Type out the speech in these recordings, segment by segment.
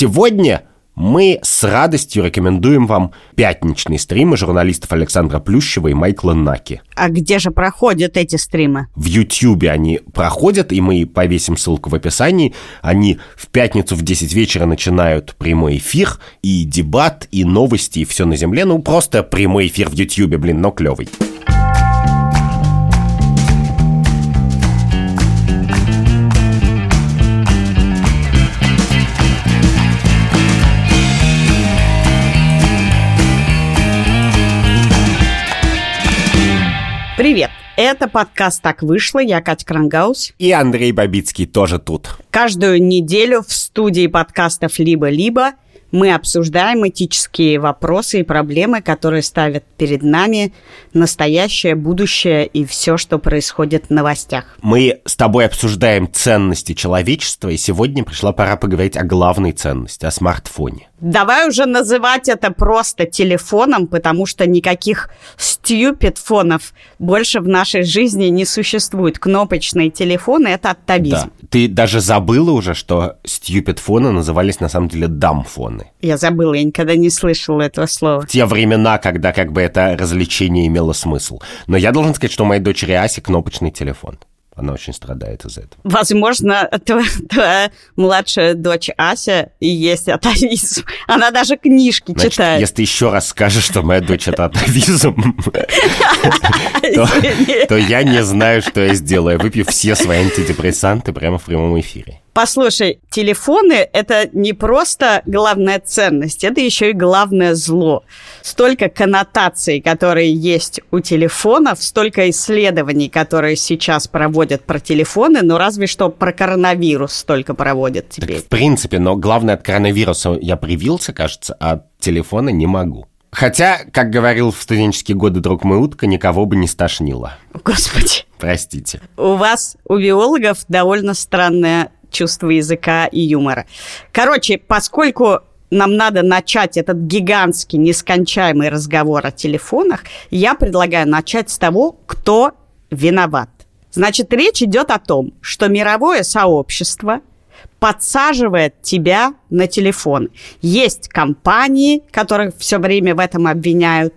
сегодня мы с радостью рекомендуем вам пятничные стримы журналистов Александра Плющева и Майкла Наки. А где же проходят эти стримы? В Ютьюбе они проходят, и мы повесим ссылку в описании. Они в пятницу в 10 вечера начинают прямой эфир, и дебат, и новости, и все на земле. Ну, просто прямой эфир в Ютьюбе, блин, но клевый. Привет! Это подкаст «Так вышло». Я Катя Крангаус. И Андрей Бабицкий тоже тут. Каждую неделю в студии подкастов «Либо-либо» мы обсуждаем этические вопросы и проблемы, которые ставят перед нами настоящее, будущее и все, что происходит в новостях. Мы с тобой обсуждаем ценности человечества, и сегодня пришла пора поговорить о главной ценности, о смартфоне. Давай уже называть это просто телефоном, потому что никаких stupid фонов больше в нашей жизни не существует. Кнопочные телефоны — это атовизм. Да. Ты даже забыла уже, что stupid фоны назывались на самом деле дамфоны. Я забыла, я никогда не слышала этого слова. В те времена, когда как бы это развлечение имело смысл. Но я должен сказать, что у моей дочери Аси кнопочный телефон. Она очень страдает из-за этого. Возможно, твоя, твоя младшая дочь Ася и есть атовизм. Она даже книжки Значит, читает. Если ты еще раз скажешь, что моя дочь это атовизм, то я не знаю, что я сделаю. Выпью все свои антидепрессанты прямо в прямом эфире. Послушай, телефоны — это не просто главная ценность, это еще и главное зло. Столько коннотаций, которые есть у телефонов, столько исследований, которые сейчас проводят про телефоны, но разве что про коронавирус столько проводят теперь. Так, в принципе, но главное, от коронавируса я привился, кажется, а от телефона не могу. Хотя, как говорил в студенческие годы друг мой утка, никого бы не стошнило. Господи. Простите. У вас, у биологов, довольно странная чувство языка и юмора. Короче, поскольку нам надо начать этот гигантский, нескончаемый разговор о телефонах, я предлагаю начать с того, кто виноват. Значит, речь идет о том, что мировое сообщество подсаживает тебя на телефон. Есть компании, которых все время в этом обвиняют.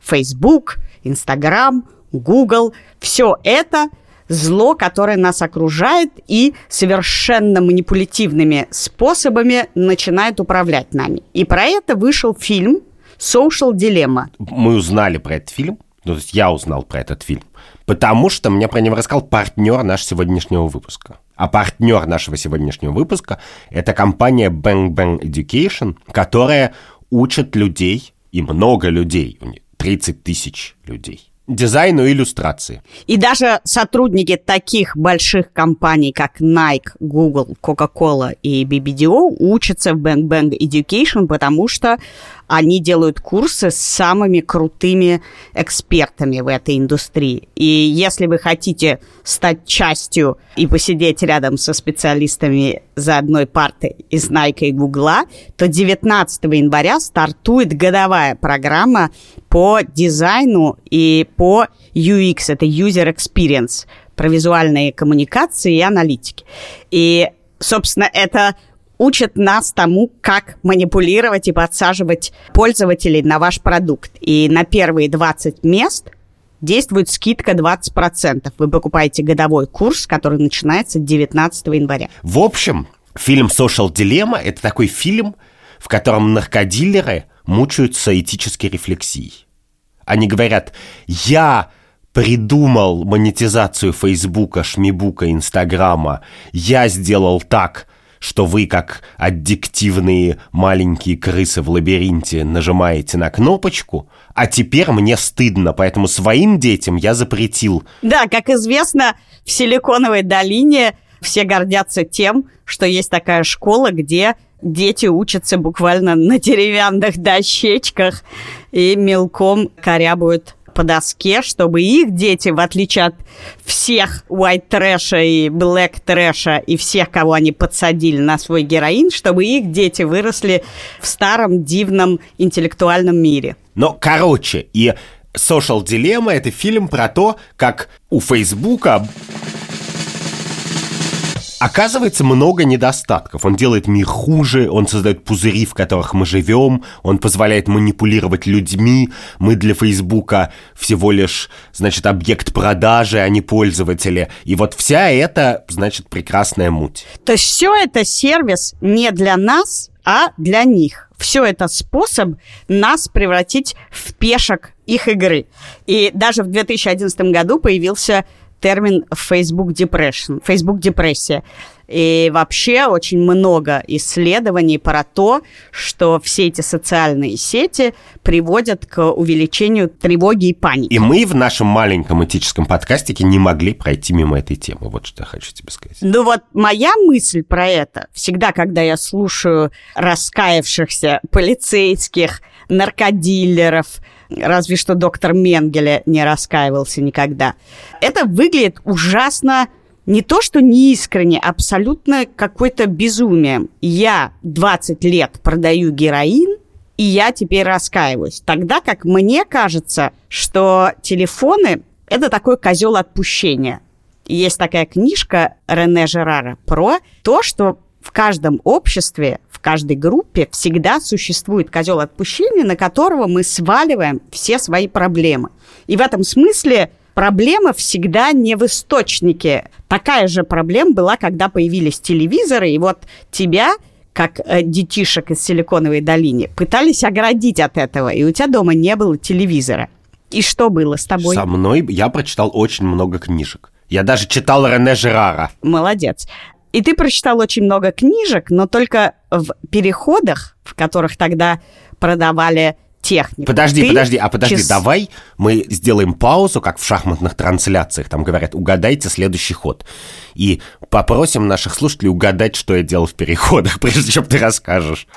Facebook, Instagram, Google. Все это зло, которое нас окружает и совершенно манипулятивными способами начинает управлять нами. И про это вышел фильм «Social Dilemma». Мы узнали про этот фильм, ну, то есть я узнал про этот фильм, потому что мне про него рассказал партнер нашего сегодняшнего выпуска. А партнер нашего сегодняшнего выпуска – это компания Bang Bang Education, которая учит людей, и много людей, 30 тысяч людей, дизайну и иллюстрации. И даже сотрудники таких больших компаний, как Nike, Google, Coca-Cola и BBDO учатся в Bang Bang Education, потому что они делают курсы с самыми крутыми экспертами в этой индустрии. И если вы хотите стать частью и посидеть рядом со специалистами за одной партой из Nike и Google, то 19 января стартует годовая программа по дизайну и по UX, это User Experience, про визуальные коммуникации и аналитики. И, собственно, это учат нас тому, как манипулировать и подсаживать пользователей на ваш продукт. И на первые 20 мест действует скидка 20%. Вы покупаете годовой курс, который начинается 19 января. В общем, фильм Social Dilemma – это такой фильм, в котором наркодилеры мучаются этической рефлексией. Они говорят, я придумал монетизацию Фейсбука, Шмибука, Инстаграма, я сделал так – что вы, как аддиктивные маленькие крысы в лабиринте, нажимаете на кнопочку, а теперь мне стыдно, поэтому своим детям я запретил. Да, как известно, в Силиконовой долине все гордятся тем, что есть такая школа, где дети учатся буквально на деревянных дощечках и мелком корябают по доске, чтобы их дети, в отличие от всех white трэша и black трэша и всех, кого они подсадили на свой героин, чтобы их дети выросли в старом дивном интеллектуальном мире. Но, короче, и Social Dilemma — это фильм про то, как у Фейсбука Оказывается, много недостатков. Он делает мир хуже, он создает пузыри, в которых мы живем, он позволяет манипулировать людьми. Мы для Фейсбука всего лишь, значит, объект продажи, а не пользователи. И вот вся эта, значит, прекрасная муть. То есть все это сервис не для нас, а для них. Все это способ нас превратить в пешек их игры. И даже в 2011 году появился термин Facebook Depression, Facebook депрессия. И вообще очень много исследований про то, что все эти социальные сети приводят к увеличению тревоги и паники. И мы в нашем маленьком этическом подкастике не могли пройти мимо этой темы. Вот что я хочу тебе сказать. Ну вот моя мысль про это, всегда, когда я слушаю раскаявшихся полицейских, наркодилеров, разве что доктор Менгеле не раскаивался никогда. Это выглядит ужасно не то, что неискренне, абсолютно какое-то безумие. Я 20 лет продаю героин, и я теперь раскаиваюсь. Тогда как мне кажется, что телефоны – это такой козел отпущения. Есть такая книжка Рене Жерара про то, что в каждом обществе, в каждой группе всегда существует козел отпущения, на которого мы сваливаем все свои проблемы. И в этом смысле проблема всегда не в источнике. Такая же проблема была, когда появились телевизоры, и вот тебя как э, детишек из Силиконовой долины, пытались оградить от этого, и у тебя дома не было телевизора. И что было с тобой? Со мной я прочитал очень много книжек. Я даже читал Рене Жерара. Молодец. И ты прочитал очень много книжек, но только в переходах, в которых тогда продавали технику. Подожди, Ты подожди, а подожди, час- давай мы сделаем паузу, как в шахматных трансляциях. Там говорят, угадайте следующий ход. И попросим наших слушателей угадать, что я делал в переходах, прежде чем ты расскажешь.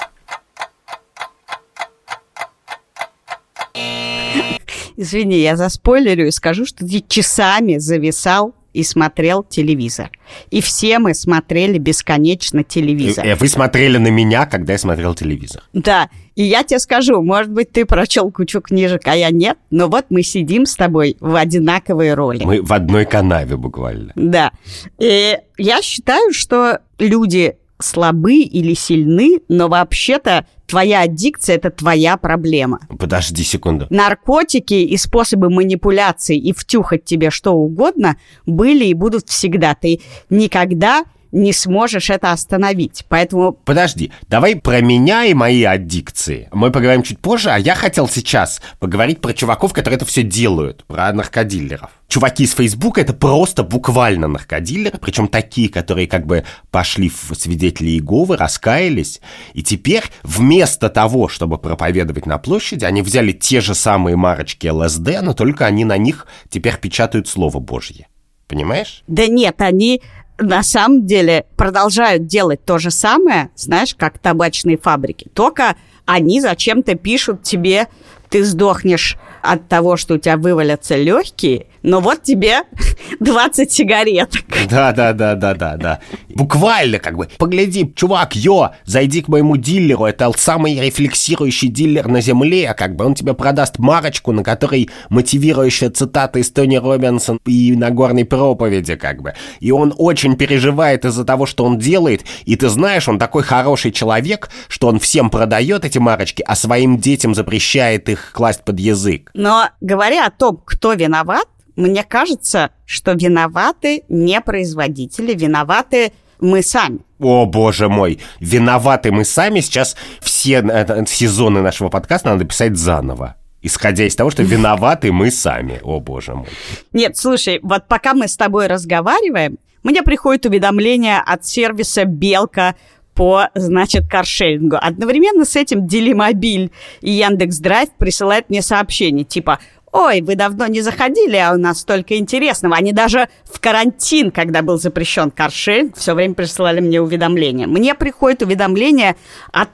Извини, я заспойлерю и скажу, что ты часами зависал и смотрел телевизор. И все мы смотрели бесконечно телевизор. Э, Вы смотрели на меня, когда я смотрел телевизор. Да, и я тебе скажу, может быть, ты прочел кучу книжек, а я нет, но вот мы сидим с тобой в одинаковой роли. Мы в одной канаве буквально. Да. И я считаю, что люди слабы или сильны, но вообще-то твоя аддикция – это твоя проблема. Подожди секунду. Наркотики и способы манипуляции и втюхать тебе что угодно были и будут всегда. Ты никогда не сможешь это остановить. Поэтому Подожди, давай про меня и мои аддикции. Мы поговорим чуть позже, а я хотел сейчас поговорить про чуваков, которые это все делают, про наркодилеров. Чуваки из Фейсбука это просто буквально наркодилеры, причем такие, которые как бы пошли в свидетели Иеговы, раскаялись, и теперь вместо того, чтобы проповедовать на площади, они взяли те же самые марочки ЛСД, но только они на них теперь печатают Слово Божье. Понимаешь? Да нет, они на самом деле продолжают делать то же самое, знаешь, как табачные фабрики. Только они зачем-то пишут тебе, ты сдохнешь от того, что у тебя вывалятся легкие, но вот тебе 20 сигареток. Да, да, да, да, да, да. Буквально как бы. Погляди, чувак, йо, зайди к моему дилеру. Это самый рефлексирующий дилер на земле. а Как бы он тебе продаст марочку, на которой мотивирующая цитата из Тони Робинсон и Нагорной проповеди, как бы. И он очень переживает из-за того, что он делает. И ты знаешь, он такой хороший человек, что он всем продает эти марочки, а своим детям запрещает их класть под язык. Но говоря о том, кто виноват, мне кажется, что виноваты не производители, виноваты мы сами. О, боже мой, виноваты мы сами. Сейчас все э, сезоны нашего подкаста надо писать заново. Исходя из того, что виноваты мы сами. О, боже мой. Нет, слушай, вот пока мы с тобой разговариваем, мне приходит уведомление от сервиса «Белка» по, значит, каршерингу. Одновременно с этим Делимобиль и Яндекс Драйв присылают мне сообщение, типа Ой, вы давно не заходили, а у нас столько интересного. Они даже в карантин, когда был запрещен каршеринг, все время присылали мне уведомления. Мне приходит уведомление от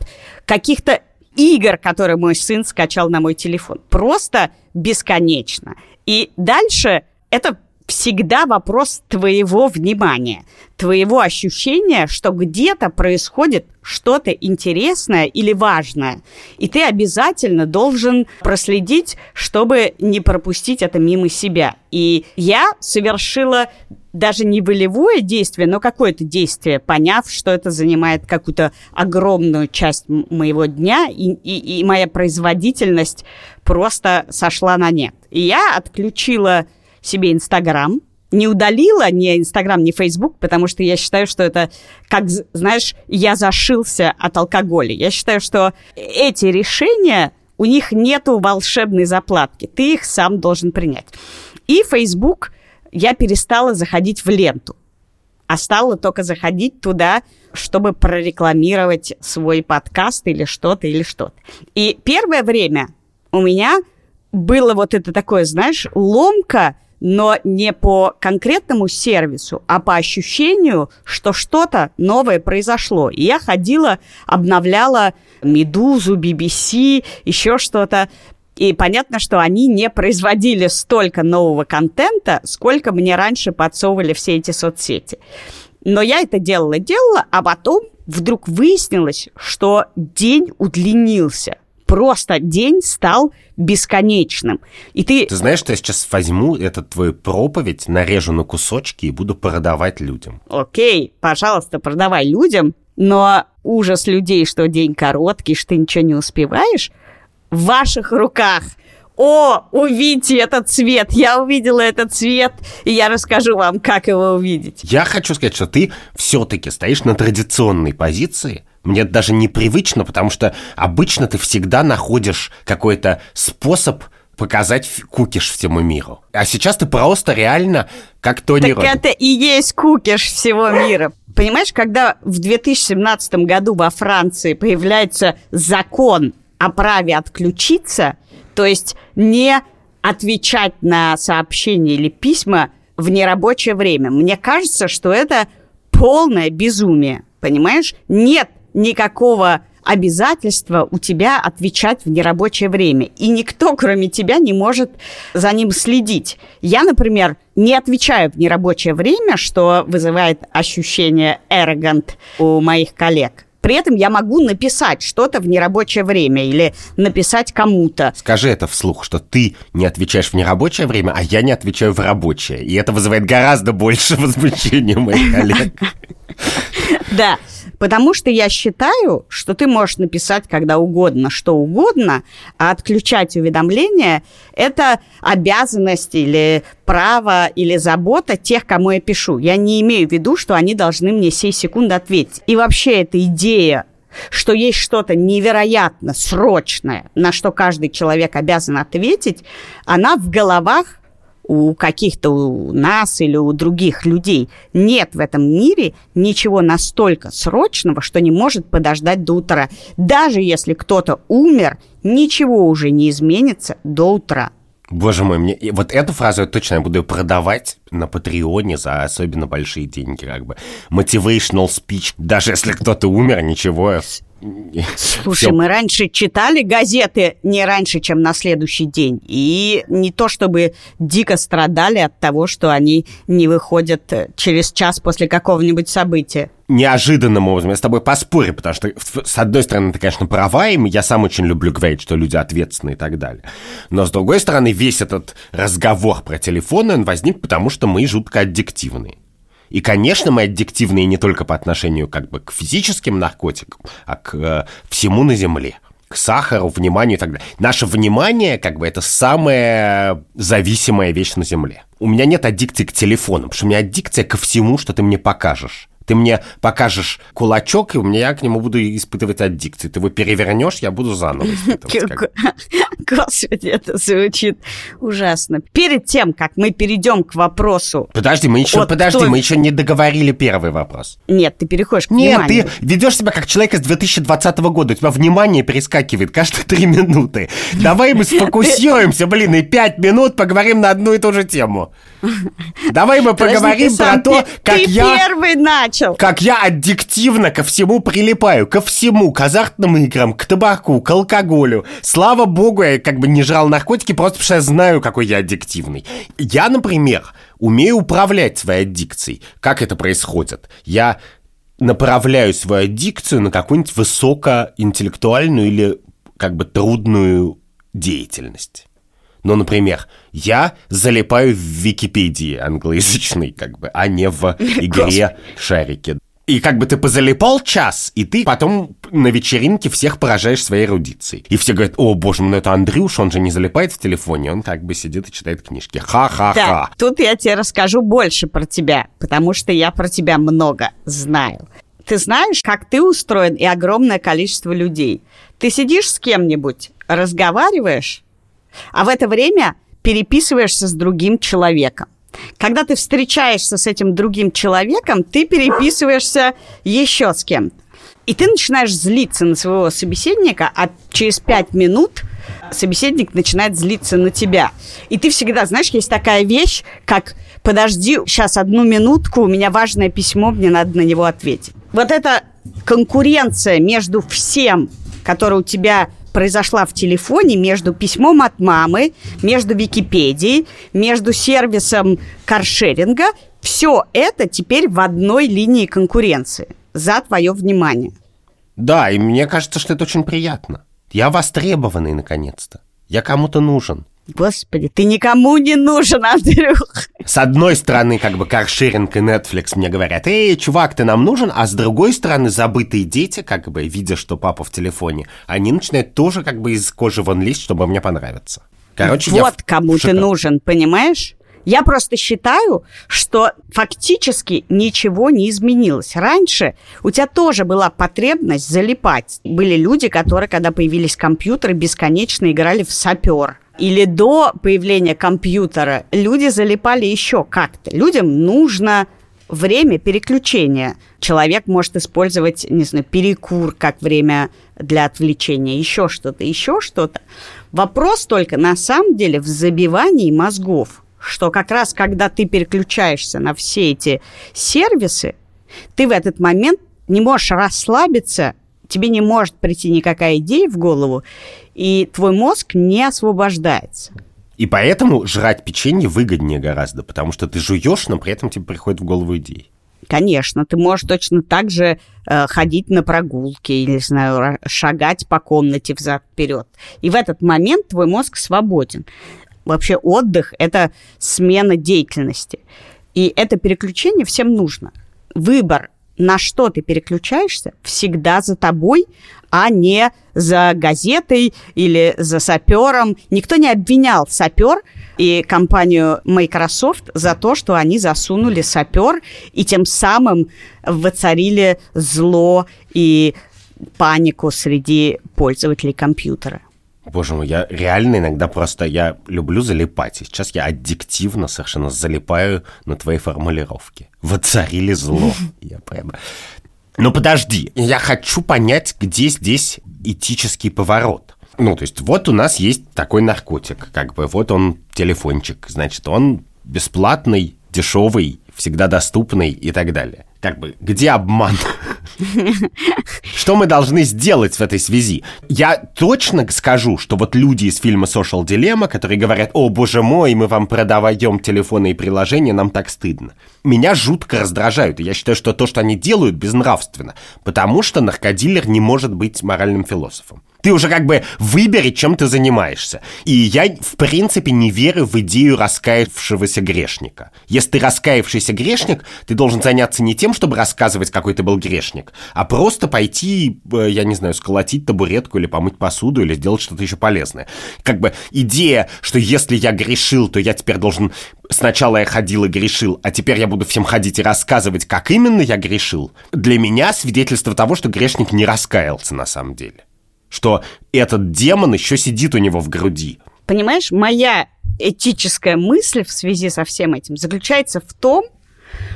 каких-то игр, которые мой сын скачал на мой телефон. Просто бесконечно. И дальше это всегда вопрос твоего внимания, твоего ощущения, что где-то происходит что-то интересное или важное. И ты обязательно должен проследить, чтобы не пропустить это мимо себя. И я совершила даже не волевое действие, но какое-то действие, поняв, что это занимает какую-то огромную часть моего дня, и, и, и моя производительность просто сошла на нет. И я отключила себе Инстаграм, не удалила ни Инстаграм, ни Фейсбук, потому что я считаю, что это, как, знаешь, я зашился от алкоголя. Я считаю, что эти решения, у них нету волшебной заплатки. Ты их сам должен принять. И Фейсбук я перестала заходить в ленту, а стала только заходить туда, чтобы прорекламировать свой подкаст или что-то, или что-то. И первое время у меня было вот это такое, знаешь, ломка, но не по конкретному сервису, а по ощущению, что что-то новое произошло. И я ходила, обновляла Медузу, BBC, еще что-то. И понятно, что они не производили столько нового контента, сколько мне раньше подсовывали все эти соцсети. Но я это делала, делала, а потом вдруг выяснилось, что день удлинился – просто день стал бесконечным. И ты... Ты знаешь, что я сейчас возьму этот твою проповедь, нарежу на кусочки и буду продавать людям? Окей, пожалуйста, продавай людям, но ужас людей, что день короткий, что ты ничего не успеваешь, в ваших руках – о, увидите этот цвет, я увидела этот цвет, и я расскажу вам, как его увидеть. Я хочу сказать, что ты все-таки стоишь на традиционной позиции, мне это даже непривычно, потому что обычно ты всегда находишь какой-то способ показать кукиш всему миру. А сейчас ты просто реально как Тони Так это и есть кукиш всего мира. Понимаешь, когда в 2017 году во Франции появляется закон о праве отключиться, то есть не отвечать на сообщения или письма в нерабочее время, мне кажется, что это полное безумие. Понимаешь? Нет никакого обязательства у тебя отвечать в нерабочее время. И никто, кроме тебя, не может за ним следить. Я, например, не отвечаю в нерабочее время, что вызывает ощущение arrogant у моих коллег. При этом я могу написать что-то в нерабочее время или написать кому-то. Скажи это вслух, что ты не отвечаешь в нерабочее время, а я не отвечаю в рабочее. И это вызывает гораздо больше возмущения у моих коллег. Да. Потому что я считаю, что ты можешь написать когда угодно, что угодно, а отключать уведомления – это обязанность или право или забота тех, кому я пишу. Я не имею в виду, что они должны мне сей секунды ответить. И вообще эта идея что есть что-то невероятно срочное, на что каждый человек обязан ответить, она в головах у каких-то у нас или у других людей. Нет в этом мире ничего настолько срочного, что не может подождать до утра. Даже если кто-то умер, ничего уже не изменится до утра. Боже мой, мне вот эту фразу я точно буду продавать на Патреоне за особенно большие деньги, как бы. Motivational speech. Даже если кто-то умер, ничего. Слушай, мы раньше читали газеты не раньше, чем на следующий день. И не то чтобы дико страдали от того, что они не выходят через час после какого-нибудь события. Неожиданным образом я с тобой поспорю, потому что, с одной стороны, ты, конечно, права, и я сам очень люблю говорить, что люди ответственны и так далее. Но, с другой стороны, весь этот разговор про телефоны, он возник потому, что мы жутко аддиктивные. И, конечно, мы аддиктивные не только по отношению как бы к физическим наркотикам, а к э, всему на Земле к сахару, вниманию и так далее. Наше внимание, как бы, это самая зависимая вещь на Земле. У меня нет аддикции к телефону, потому что у меня аддикция ко всему, что ты мне покажешь. Ты мне покажешь кулачок, и у меня я к нему буду испытывать аддикцию. Ты его перевернешь, я буду заново испытывать. Господи, это звучит ужасно. Перед тем, как мы перейдем к вопросу... Подожди, мы еще, подожди, мы еще не договорили первый вопрос. Нет, ты переходишь к Нет, ты ведешь себя как человек из 2020 года. У тебя внимание перескакивает каждые три минуты. Давай мы сфокусируемся, блин, и пять минут поговорим на одну и ту же тему. Давай мы поговорим про то, как я... первый начал. Как я аддиктивно ко всему прилипаю. Ко всему. К азартным играм, к табаку, к алкоголю. Слава богу, я как бы не жрал наркотики, просто потому что я знаю, какой я аддиктивный. Я, например, умею управлять своей аддикцией. Как это происходит? Я направляю свою аддикцию на какую-нибудь высокоинтеллектуальную или как бы трудную деятельность. Ну, например, я залипаю в Википедии англоязычной, как бы, а не в игре шарики. И как бы ты позалипал час, и ты потом на вечеринке всех поражаешь своей эрудицией. И все говорят, о, боже мой, ну это Андрюш, он же не залипает в телефоне, он как бы сидит и читает книжки. Ха-ха-ха. Да, тут я тебе расскажу больше про тебя, потому что я про тебя много знаю. Ты знаешь, как ты устроен и огромное количество людей. Ты сидишь с кем-нибудь, разговариваешь, а в это время переписываешься с другим человеком. Когда ты встречаешься с этим другим человеком, ты переписываешься еще с кем-то. И ты начинаешь злиться на своего собеседника, а через пять минут собеседник начинает злиться на тебя. И ты всегда, знаешь, есть такая вещь, как «подожди, сейчас одну минутку, у меня важное письмо, мне надо на него ответить». Вот эта конкуренция между всем, которая у тебя произошла в телефоне между письмом от мамы, между Википедией, между сервисом каршеринга. Все это теперь в одной линии конкуренции. За твое внимание. Да, и мне кажется, что это очень приятно. Я востребованный, наконец-то. Я кому-то нужен. Господи, ты никому не нужен, Андрюх. С одной стороны, как бы каршеринг и Netflix мне говорят, эй, чувак, ты нам нужен, а с другой стороны, забытые дети, как бы, видя, что папа в телефоне, они начинают тоже как бы из кожи вон лезть, чтобы мне понравиться. Короче, вот я кому ты нужен, понимаешь? Я просто считаю, что фактически ничего не изменилось. Раньше у тебя тоже была потребность залипать. Были люди, которые, когда появились компьютеры, бесконечно играли в сапер или до появления компьютера люди залипали еще как-то. Людям нужно время переключения. Человек может использовать, не знаю, перекур как время для отвлечения, еще что-то, еще что-то. Вопрос только на самом деле в забивании мозгов, что как раз когда ты переключаешься на все эти сервисы, ты в этот момент не можешь расслабиться тебе не может прийти никакая идея в голову, и твой мозг не освобождается. И поэтому жрать печенье выгоднее гораздо, потому что ты жуешь, но при этом тебе приходит в голову идеи. Конечно, ты можешь точно так же э, ходить на прогулки или, не знаю, шагать по комнате взад-вперед. И в этот момент твой мозг свободен. Вообще отдых – это смена деятельности. И это переключение всем нужно. Выбор на что ты переключаешься, всегда за тобой, а не за газетой или за сапером. Никто не обвинял сапер и компанию Microsoft за то, что они засунули сапер и тем самым воцарили зло и панику среди пользователей компьютера. Боже мой, я реально иногда просто, я люблю залипать. И сейчас я аддиктивно совершенно залипаю на твои формулировки. Воцарили зло. Я прямо... Ну подожди, я хочу понять, где здесь этический поворот. Ну, то есть вот у нас есть такой наркотик, как бы вот он телефончик, значит, он бесплатный, дешевый, всегда доступный и так далее. Как бы, где обман? Что мы должны сделать в этой связи? Я точно скажу, что вот люди из фильма Social Dilemma, которые говорят, о, боже мой, мы вам продаваем телефоны и приложения, нам так стыдно. Меня жутко раздражают, я считаю, что то, что они делают, безнравственно, потому что наркодилер не может быть моральным философом. Ты уже как бы выбери, чем ты занимаешься. И я, в принципе, не верю в идею раскаявшегося грешника. Если ты раскаявшийся грешник, ты должен заняться не тем, чтобы рассказывать, какой ты был грешник, а просто пойти, э, я не знаю, сколотить табуретку или помыть посуду, или сделать что-то еще полезное. Как бы идея, что если я грешил, то я теперь должен... Сначала я ходил и грешил, а теперь я буду всем ходить и рассказывать, как именно я грешил. Для меня свидетельство того, что грешник не раскаялся на самом деле что этот демон еще сидит у него в груди. Понимаешь, моя этическая мысль в связи со всем этим заключается в том,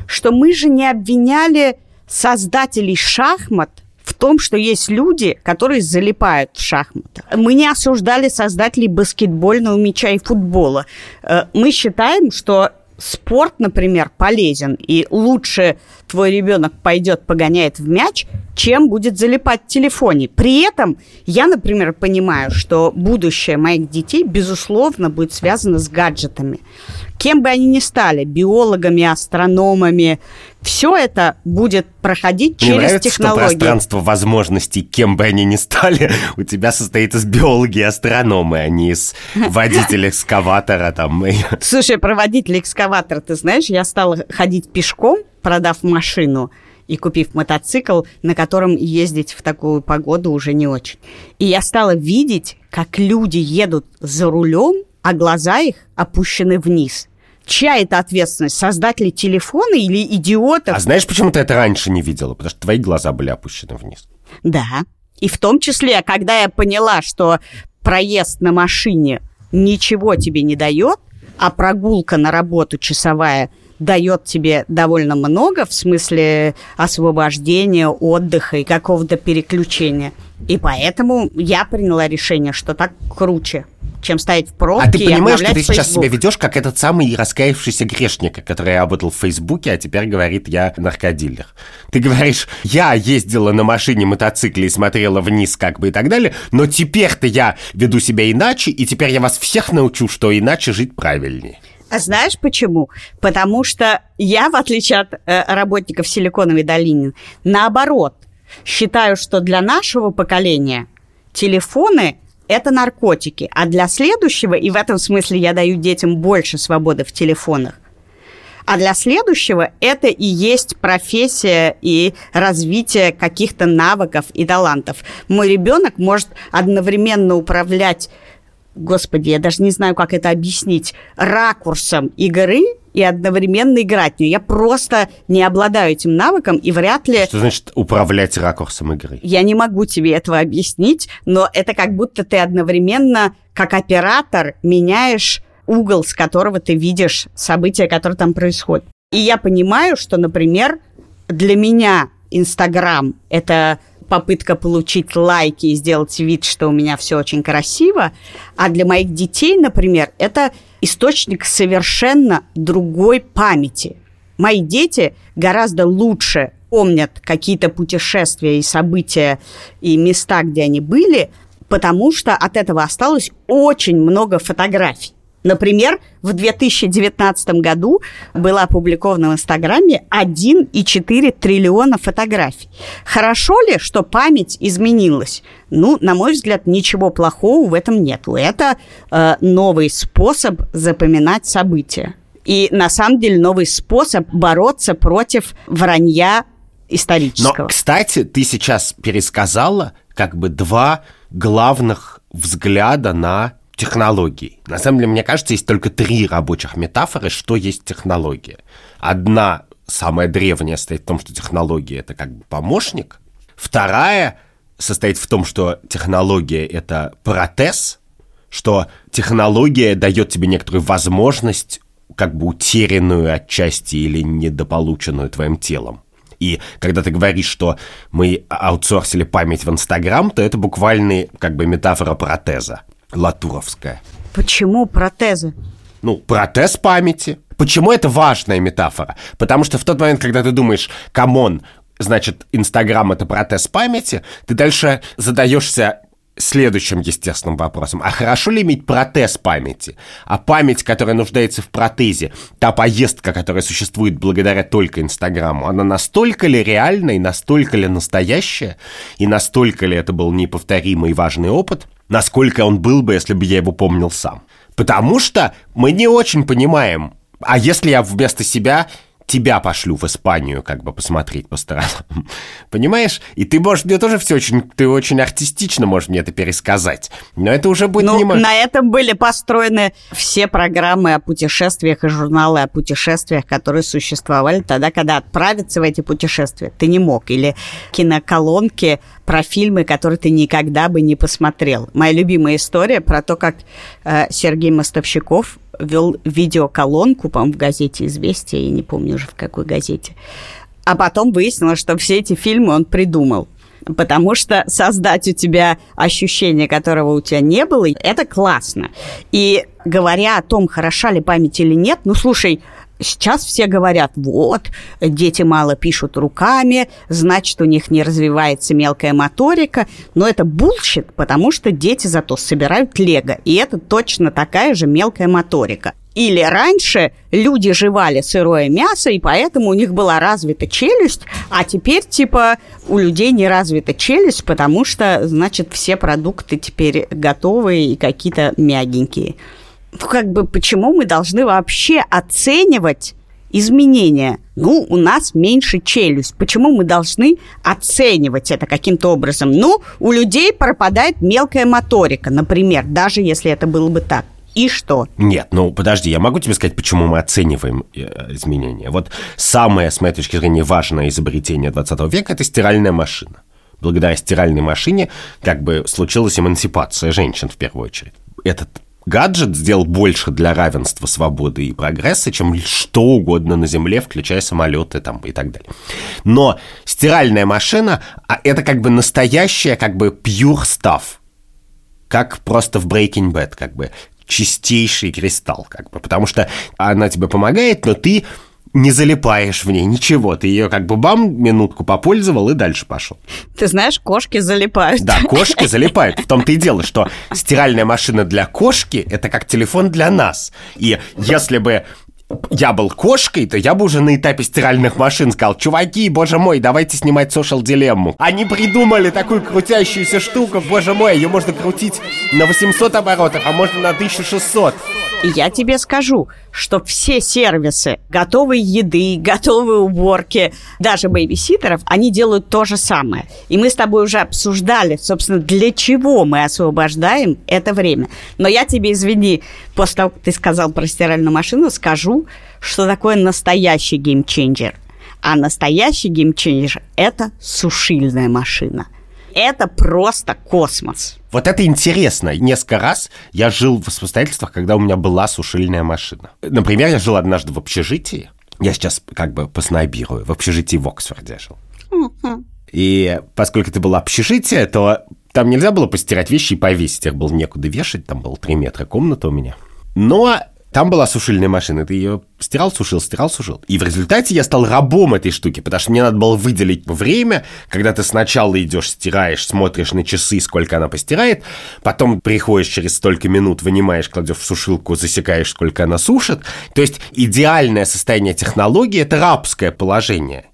что мы же не обвиняли создателей шахмат в том, что есть люди, которые залипают в шахматы. Мы не осуждали создателей баскетбольного мяча и футбола. Э, мы считаем, что спорт, например, полезен, и лучше твой ребенок пойдет погоняет в мяч, чем будет залипать в телефоне. При этом я, например, понимаю, что будущее моих детей, безусловно, будет связано с гаджетами. Кем бы они ни стали, биологами, астрономами, все это будет проходить Мне через нравится, технологии. что пространство возможностей, кем бы они ни стали, у тебя состоит из биологи и астрономы, а не из водителя экскаватора там. Слушай, про водителя экскаватора, ты знаешь, я стала ходить пешком, продав машину, и купив мотоцикл, на котором ездить в такую погоду уже не очень. И я стала видеть, как люди едут за рулем, а глаза их опущены вниз. Чья это ответственность? Создатели телефона или идиотов? А знаешь, почему ты это раньше не видела? Потому что твои глаза были опущены вниз. Да. И в том числе, когда я поняла, что проезд на машине ничего тебе не дает, а прогулка на работу часовая дает тебе довольно много в смысле освобождения, отдыха и какого-то переключения. И поэтому я приняла решение, что так круче чем стоять в пробке А ты понимаешь, что ты Facebook. сейчас себя ведешь как этот самый раскаявшийся грешник, который работал в Фейсбуке, а теперь говорит, я наркодилер. Ты говоришь, я ездила на машине, мотоцикле и смотрела вниз как бы и так далее, но теперь-то я веду себя иначе, и теперь я вас всех научу, что иначе жить правильнее. А знаешь почему? Потому что я, в отличие от э, работников Силиконовой долины, наоборот, считаю, что для нашего поколения телефоны это наркотики, а для следующего, и в этом смысле я даю детям больше свободы в телефонах, а для следующего это и есть профессия и развитие каких-то навыков и талантов. Мой ребенок может одновременно управлять Господи, я даже не знаю, как это объяснить, ракурсом игры и одновременно играть в нее. Я просто не обладаю этим навыком и вряд ли... Что значит управлять ракурсом игры? Я не могу тебе этого объяснить, но это как будто ты одновременно, как оператор, меняешь угол, с которого ты видишь события, которые там происходят. И я понимаю, что, например, для меня Инстаграм – это попытка получить лайки и сделать вид, что у меня все очень красиво. А для моих детей, например, это источник совершенно другой памяти. Мои дети гораздо лучше помнят какие-то путешествия и события и места, где они были, потому что от этого осталось очень много фотографий. Например, в 2019 году было опубликовано в Инстаграме 1,4 триллиона фотографий. Хорошо ли, что память изменилась? Ну, на мой взгляд, ничего плохого в этом нету. Это э, новый способ запоминать события. И на самом деле новый способ бороться против вранья исторического. Но, кстати, ты сейчас пересказала как бы два главных взгляда на технологий. На самом деле, мне кажется, есть только три рабочих метафоры, что есть технология. Одна, самая древняя, состоит в том, что технология – это как бы помощник. Вторая состоит в том, что технология – это протез, что технология дает тебе некоторую возможность, как бы утерянную отчасти или недополученную твоим телом. И когда ты говоришь, что мы аутсорсили память в Инстаграм, то это буквально как бы метафора протеза латуровская. Почему протезы? Ну, протез памяти. Почему это важная метафора? Потому что в тот момент, когда ты думаешь, come on, значит, Инстаграм это протез памяти, ты дальше задаешься следующим естественным вопросом. А хорошо ли иметь протез памяти? А память, которая нуждается в протезе, та поездка, которая существует благодаря только Инстаграму, она настолько ли реальна и настолько ли настоящая, и настолько ли это был неповторимый и важный опыт, насколько он был бы, если бы я его помнил сам? Потому что мы не очень понимаем, а если я вместо себя тебя пошлю в Испанию, как бы посмотреть по сторонам. Понимаешь? И ты можешь мне тоже все очень, ты очень артистично можешь мне это пересказать. Но это уже будет ну, не на этом были построены все программы о путешествиях и журналы о путешествиях, которые существовали тогда, когда отправиться в эти путешествия ты не мог. Или киноколонки про фильмы, которые ты никогда бы не посмотрел. Моя любимая история про то, как э, Сергей Мостовщиков вел видеоколонку, по-моему, в газете «Известия», я не помню уже в какой газете. А потом выяснилось, что все эти фильмы он придумал. Потому что создать у тебя ощущение, которого у тебя не было, это классно. И говоря о том, хороша ли память или нет, ну, слушай, сейчас все говорят, вот, дети мало пишут руками, значит, у них не развивается мелкая моторика. Но это bullshit, потому что дети зато собирают лего. И это точно такая же мелкая моторика. Или раньше люди жевали сырое мясо, и поэтому у них была развита челюсть, а теперь, типа, у людей не развита челюсть, потому что, значит, все продукты теперь готовые и какие-то мягенькие. Ну, как бы, почему мы должны вообще оценивать изменения. Ну, у нас меньше челюсть. Почему мы должны оценивать это каким-то образом? Ну, у людей пропадает мелкая моторика, например, даже если это было бы так. И что? Нет, ну подожди, я могу тебе сказать, почему мы оцениваем э, изменения. Вот самое, с моей точки зрения, важное изобретение 20 века – это стиральная машина. Благодаря стиральной машине как бы случилась эмансипация женщин в первую очередь. Этот гаджет сделал больше для равенства, свободы и прогресса, чем что угодно на Земле, включая самолеты там и так далее. Но стиральная машина а это как бы настоящая, как бы pure stuff. Как просто в Breaking Bad, как бы чистейший кристалл, как бы, потому что она тебе помогает, но ты не залипаешь в ней, ничего. Ты ее как бы бам, минутку попользовал и дальше пошел. Ты знаешь, кошки залипают. Да, кошки залипают. В том-то и дело, что стиральная машина для кошки – это как телефон для нас. И если бы я был кошкой, то я бы уже на этапе стиральных машин сказал, чуваки, боже мой, давайте снимать social дилемму. Они придумали такую крутящуюся штуку, боже мой, ее можно крутить на 800 оборотов, а можно на 1600. И я тебе скажу, что все сервисы готовой еды, готовой уборки, даже бейбиситеров, они делают то же самое. И мы с тобой уже обсуждали, собственно, для чего мы освобождаем это время. Но я тебе, извини, после того, как ты сказал про стиральную машину, скажу, что такое настоящий геймченджер. А настоящий геймченджер – это сушильная машина – это просто космос. Вот это интересно. Несколько раз я жил в обстоятельствах, когда у меня была сушильная машина. Например, я жил однажды в общежитии. Я сейчас как бы поснайбирую. В общежитии в Оксфорде жил. И поскольку это было общежитие, то там нельзя было постирать вещи и повесить. Их было некуда вешать. Там было 3 метра комната у меня. Но там была сушильная машина, ты ее стирал, сушил, стирал, сушил. И в результате я стал рабом этой штуки, потому что мне надо было выделить время, когда ты сначала идешь, стираешь, смотришь на часы, сколько она постирает, потом приходишь через столько минут, вынимаешь, кладешь в сушилку, засекаешь, сколько она сушит. То есть идеальное состояние технологии – это рабское положение.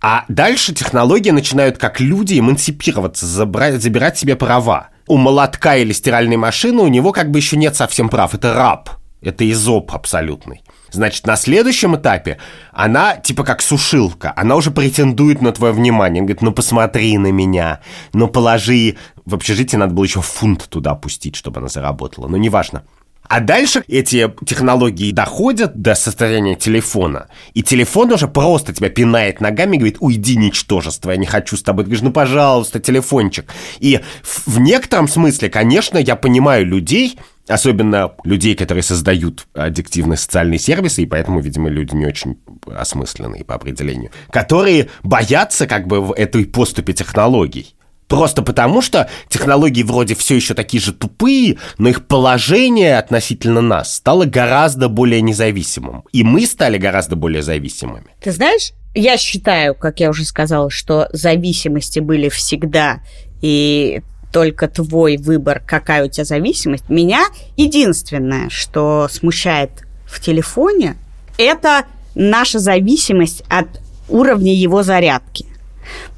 А дальше технологии начинают как люди эмансипироваться, забрать, забирать себе права. У молотка или стиральной машины у него как бы еще нет совсем прав, это раб. Это изоп абсолютный. Значит, на следующем этапе она типа как сушилка. Она уже претендует на твое внимание. Она говорит, ну посмотри на меня, ну положи. В общежитии надо было еще фунт туда опустить, чтобы она заработала. Но неважно. А дальше эти технологии доходят до состояния телефона. И телефон уже просто тебя пинает ногами и говорит, уйди, ничтожество, я не хочу с тобой. Ты говоришь, ну, пожалуйста, телефончик. И в некотором смысле, конечно, я понимаю людей, Особенно людей, которые создают аддиктивные социальные сервисы, и поэтому, видимо, люди не очень осмысленные по определению, которые боятся как бы этой поступе технологий. Просто потому, что технологии вроде все еще такие же тупые, но их положение относительно нас стало гораздо более независимым. И мы стали гораздо более зависимыми. Ты знаешь, я считаю, как я уже сказала, что зависимости были всегда, и только твой выбор, какая у тебя зависимость. Меня единственное, что смущает в телефоне, это наша зависимость от уровня его зарядки.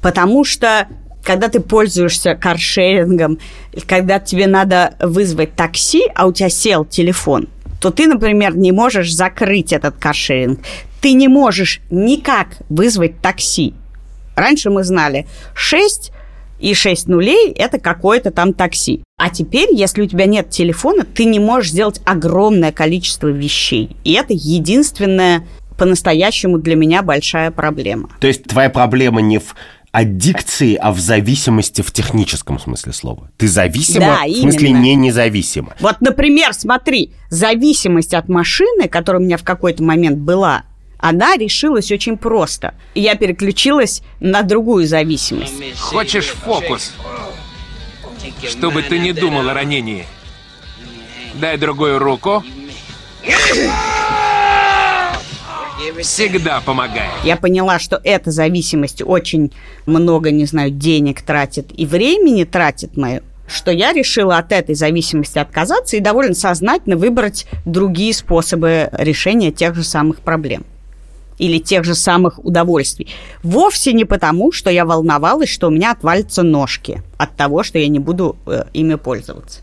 Потому что когда ты пользуешься каршерингом, когда тебе надо вызвать такси, а у тебя сел телефон, то ты, например, не можешь закрыть этот каршеринг. Ты не можешь никак вызвать такси. Раньше мы знали 6 и 6 нулей – это какое-то там такси. А теперь, если у тебя нет телефона, ты не можешь сделать огромное количество вещей. И это единственная по-настоящему для меня большая проблема. То есть твоя проблема не в аддикции, а в зависимости в техническом смысле слова. Ты зависима, да, в смысле именно. не независима. Вот, например, смотри, зависимость от машины, которая у меня в какой-то момент была, она решилась очень просто. Я переключилась на другую зависимость. Хочешь фокус? Чтобы ты не думал о ранении. Дай другую руку. всегда помогает. Я поняла, что эта зависимость очень много, не знаю, денег тратит и времени тратит мое, что я решила от этой зависимости отказаться и довольно сознательно выбрать другие способы решения тех же самых проблем или тех же самых удовольствий. Вовсе не потому, что я волновалась, что у меня отвалятся ножки от того, что я не буду э, ими пользоваться.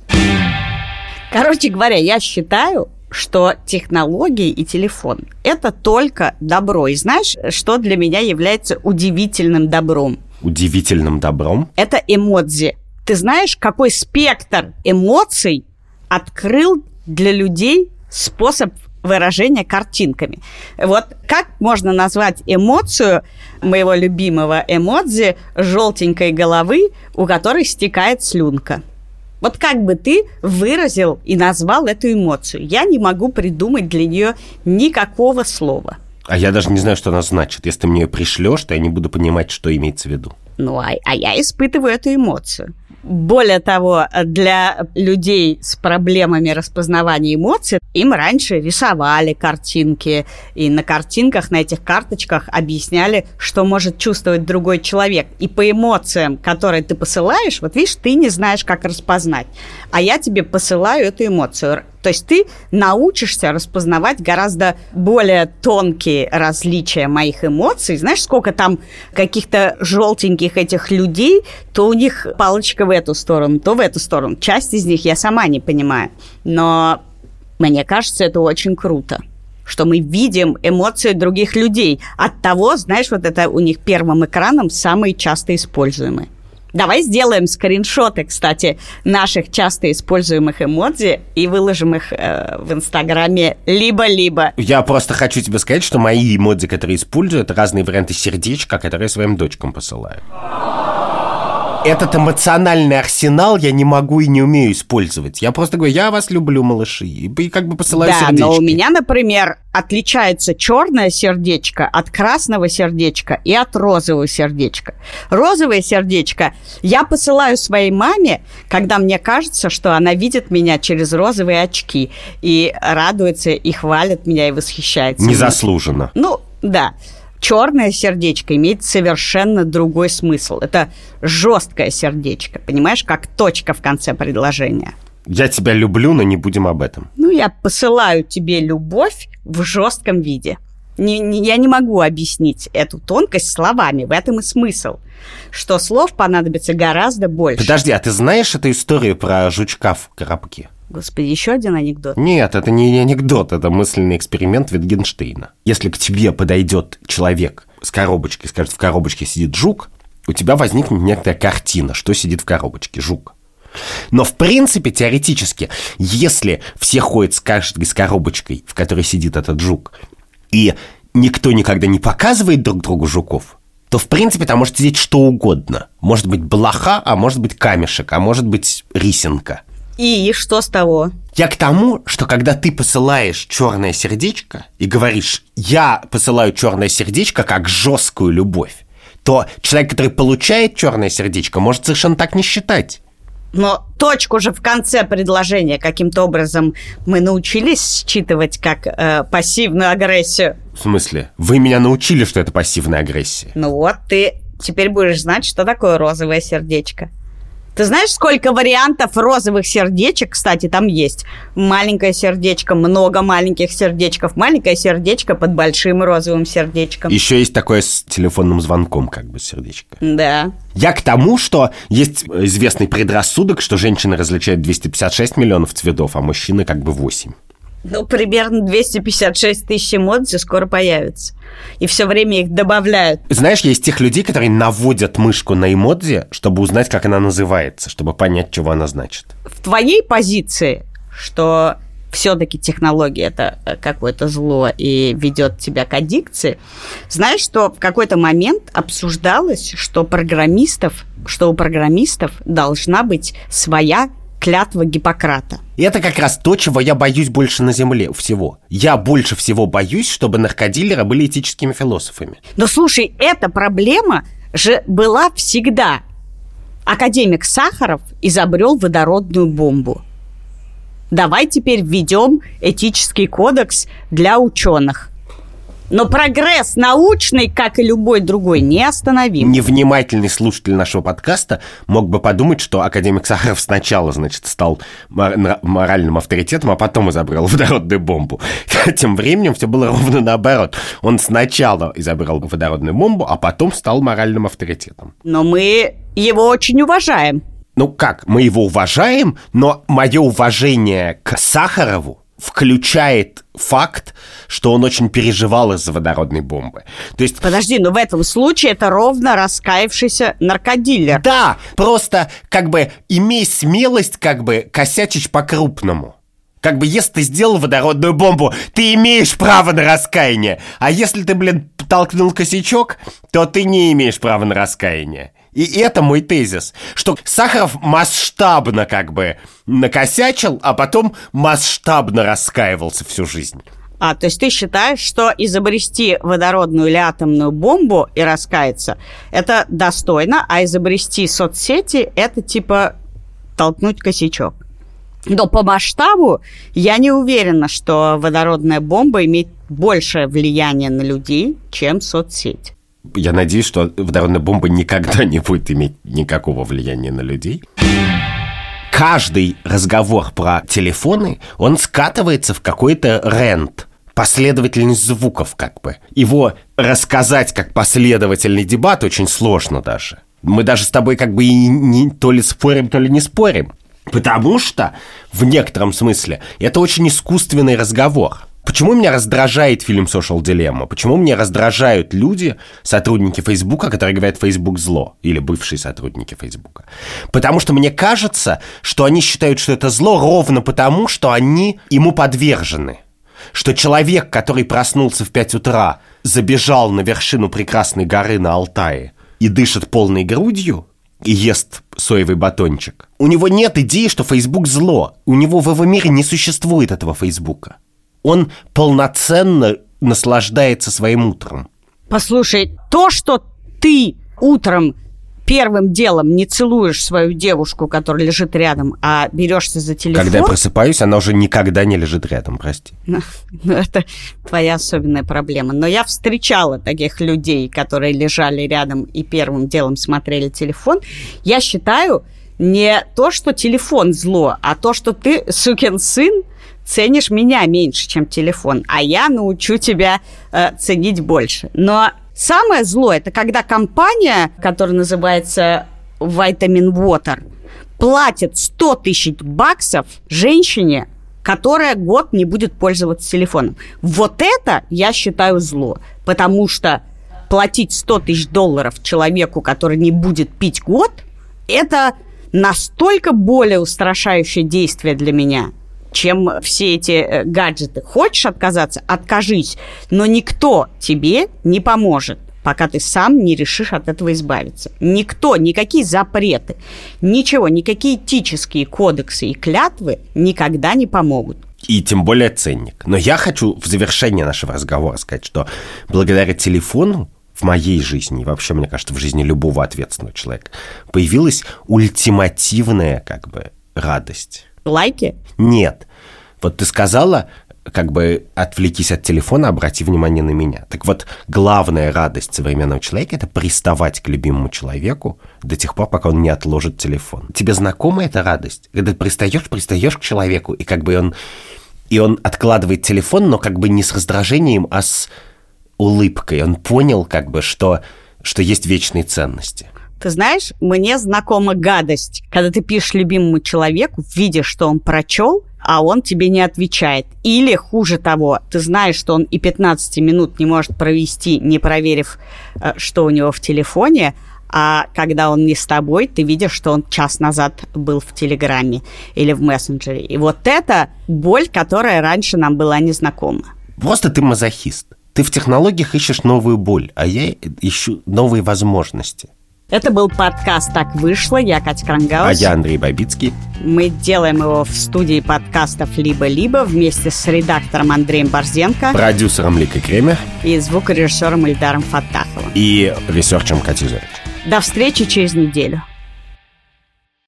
Короче говоря, я считаю, что технологии и телефон – это только добро. И знаешь, что для меня является удивительным добром? Удивительным добром? Это эмодзи. Ты знаешь, какой спектр эмоций открыл для людей способ выражения картинками. Вот как можно назвать эмоцию моего любимого эмодзи желтенькой головы, у которой стекает слюнка? Вот как бы ты выразил и назвал эту эмоцию? Я не могу придумать для нее никакого слова. А я даже не знаю, что она значит. Если ты мне ее пришлешь, то я не буду понимать, что имеется в виду. Ну, а, а я испытываю эту эмоцию. Более того, для людей с проблемами распознавания эмоций им раньше рисовали картинки, и на картинках, на этих карточках объясняли, что может чувствовать другой человек. И по эмоциям, которые ты посылаешь, вот видишь, ты не знаешь, как распознать. А я тебе посылаю эту эмоцию. То есть ты научишься распознавать гораздо более тонкие различия моих эмоций. Знаешь, сколько там каких-то желтеньких этих людей, то у них палочка в эту сторону, то в эту сторону. Часть из них я сама не понимаю. Но мне кажется, это очень круто что мы видим эмоции других людей. От того, знаешь, вот это у них первым экраном самые часто используемые. Давай сделаем скриншоты, кстати, наших часто используемых эмодзи и выложим их э, в Инстаграме либо-либо. Я просто хочу тебе сказать, что мои эмодзи, которые использую, это разные варианты сердечка, которые я своим дочкам посылаю этот эмоциональный арсенал я не могу и не умею использовать. Я просто говорю, я вас люблю, малыши, и как бы посылаю да, сердечки. но у меня, например, отличается черное сердечко от красного сердечка и от розового сердечка. Розовое сердечко я посылаю своей маме, когда мне кажется, что она видит меня через розовые очки и радуется, и хвалит меня, и восхищается. Незаслуженно. Ну, да. Черное сердечко имеет совершенно другой смысл. Это жесткое сердечко, понимаешь, как точка в конце предложения. Я тебя люблю, но не будем об этом. Ну, я посылаю тебе любовь в жестком виде. Не, не, я не могу объяснить эту тонкость словами. В этом и смысл. Что слов понадобится гораздо больше. Подожди, а ты знаешь эту историю про жучка в коробке? Господи, еще один анекдот. Нет, это не анекдот, это мысленный эксперимент Витгенштейна. Если к тебе подойдет человек с коробочкой, скажет, в коробочке сидит жук, у тебя возникнет некая картина, что сидит в коробочке, жук. Но, в принципе, теоретически, если все ходят с каждой с коробочкой, в которой сидит этот жук, и никто никогда не показывает друг другу жуков, то, в принципе, там может сидеть что угодно. Может быть блоха, а может быть камешек, а может быть рисинка – и что с того? Я к тому, что когда ты посылаешь черное сердечко и говоришь, я посылаю черное сердечко как жесткую любовь, то человек, который получает черное сердечко, может совершенно так не считать. Но точку же в конце предложения каким-то образом мы научились считывать как э, пассивную агрессию. В смысле? Вы меня научили, что это пассивная агрессия. Ну вот, ты теперь будешь знать, что такое розовое сердечко. Ты знаешь, сколько вариантов розовых сердечек, кстати, там есть? Маленькое сердечко, много маленьких сердечков, маленькое сердечко под большим розовым сердечком. Еще есть такое с телефонным звонком, как бы сердечко. Да. Я к тому, что есть известный предрассудок, что женщины различают 256 миллионов цветов, а мужчины как бы 8. Ну, примерно 256 тысяч эмодзи скоро появится. И все время их добавляют. Знаешь, есть тех людей, которые наводят мышку на эмодзи, чтобы узнать, как она называется, чтобы понять, чего она значит. В твоей позиции, что все-таки технология это э, какое-то зло и ведет тебя к аддикции. Знаешь, что в какой-то момент обсуждалось, что программистов, что у программистов должна быть своя клятва Гиппократа. И это как раз то, чего я боюсь больше на Земле всего. Я больше всего боюсь, чтобы наркодилеры были этическими философами. Но слушай, эта проблема же была всегда. Академик Сахаров изобрел водородную бомбу. Давай теперь введем этический кодекс для ученых. Но прогресс научный, как и любой другой, не остановим. Невнимательный слушатель нашего подкаста мог бы подумать, что академик Сахаров сначала, значит, стал моральным авторитетом, а потом изобрел водородную бомбу. Тем временем все было ровно наоборот. Он сначала изобрел водородную бомбу, а потом стал моральным авторитетом. Но мы его очень уважаем. Ну как, мы его уважаем, но мое уважение к Сахарову включает факт, что он очень переживал из-за водородной бомбы. То есть... Подожди, но в этом случае это ровно раскаявшийся наркодилер. Да, просто как бы имей смелость как бы косячить по-крупному. Как бы, если ты сделал водородную бомбу, ты имеешь право на раскаяние. А если ты, блин, толкнул косячок, то ты не имеешь права на раскаяние. И это мой тезис, что Сахаров масштабно как бы накосячил, а потом масштабно раскаивался всю жизнь. А, то есть ты считаешь, что изобрести водородную или атомную бомбу и раскаяться, это достойно, а изобрести соцсети, это типа толкнуть косячок? Но по масштабу я не уверена, что водородная бомба имеет большее влияние на людей, чем соцсеть я надеюсь, что водородная бомба никогда не будет иметь никакого влияния на людей. Каждый разговор про телефоны, он скатывается в какой-то рент, последовательность звуков как бы. Его рассказать как последовательный дебат очень сложно даже. Мы даже с тобой как бы и не, то ли спорим, то ли не спорим. Потому что, в некотором смысле, это очень искусственный разговор. Почему меня раздражает фильм Social Dilemma? Почему меня раздражают люди, сотрудники Фейсбука, которые говорят «Фейсбук зло» или бывшие сотрудники Фейсбука? Потому что мне кажется, что они считают, что это зло ровно потому, что они ему подвержены. Что человек, который проснулся в 5 утра, забежал на вершину прекрасной горы на Алтае и дышит полной грудью, и ест соевый батончик. У него нет идеи, что Facebook зло. У него в его мире не существует этого Фейсбука он полноценно наслаждается своим утром. Послушай, то, что ты утром первым делом не целуешь свою девушку, которая лежит рядом, а берешься за телефон... Когда я просыпаюсь, она уже никогда не лежит рядом, прости. Ну, ну, это твоя особенная проблема. Но я встречала таких людей, которые лежали рядом и первым делом смотрели телефон. Я считаю, не то, что телефон зло, а то, что ты, сукин сын, ценишь меня меньше, чем телефон, а я научу тебя э, ценить больше. Но самое злое это когда компания, которая называется Vitamin Water, платит 100 тысяч баксов женщине, которая год не будет пользоваться телефоном. Вот это я считаю зло, потому что платить 100 тысяч долларов человеку, который не будет пить год, это настолько более устрашающее действие для меня, чем все эти э, гаджеты. Хочешь отказаться? Откажись. Но никто тебе не поможет пока ты сам не решишь от этого избавиться. Никто, никакие запреты, ничего, никакие этические кодексы и клятвы никогда не помогут. И тем более ценник. Но я хочу в завершение нашего разговора сказать, что благодаря телефону в моей жизни, и вообще, мне кажется, в жизни любого ответственного человека, появилась ультимативная как бы радость. Лайки? Нет. Вот ты сказала, как бы отвлекись от телефона, обрати внимание на меня. Так вот, главная радость современного человека – это приставать к любимому человеку до тех пор, пока он не отложит телефон. Тебе знакома эта радость? Когда ты пристаешь, пристаешь к человеку, и как бы он, и он откладывает телефон, но как бы не с раздражением, а с улыбкой. Он понял, как бы, что, что есть вечные ценности. Ты знаешь, мне знакома гадость, когда ты пишешь любимому человеку, видишь, что он прочел, а он тебе не отвечает. Или, хуже того, ты знаешь, что он и 15 минут не может провести, не проверив, э, что у него в телефоне, а когда он не с тобой, ты видишь, что он час назад был в Телеграме или в мессенджере. И вот это боль, которая раньше нам была незнакома. Просто ты мазохист. Ты в технологиях ищешь новую боль, а я ищу новые возможности. Это был подкаст «Так вышло». Я Катя Крангаус. А я Андрей Бабицкий. Мы делаем его в студии подкастов «Либо-либо» вместе с редактором Андреем Борзенко. Продюсером Ликой Кремер. И звукорежиссером Ильдаром Фаттаховым. И ресерчем Катей Зорич. До встречи через неделю.